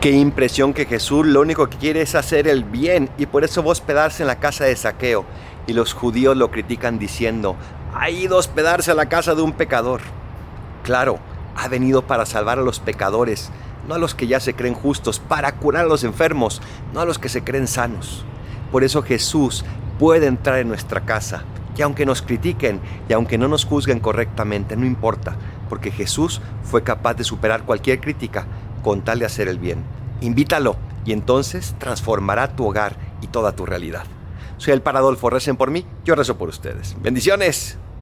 Qué impresión que Jesús lo único que quiere es hacer el bien y por eso va a hospedarse en la casa de saqueo. Y los judíos lo critican diciendo, ha ido a hospedarse a la casa de un pecador. Claro, ha venido para salvar a los pecadores, no a los que ya se creen justos, para curar a los enfermos, no a los que se creen sanos. Por eso Jesús puede entrar en nuestra casa. Y aunque nos critiquen y aunque no nos juzguen correctamente, no importa, porque Jesús fue capaz de superar cualquier crítica con tal de hacer el bien. Invítalo y entonces transformará tu hogar y toda tu realidad. Soy el Paradolfo, recen por mí, yo rezo por ustedes. Bendiciones.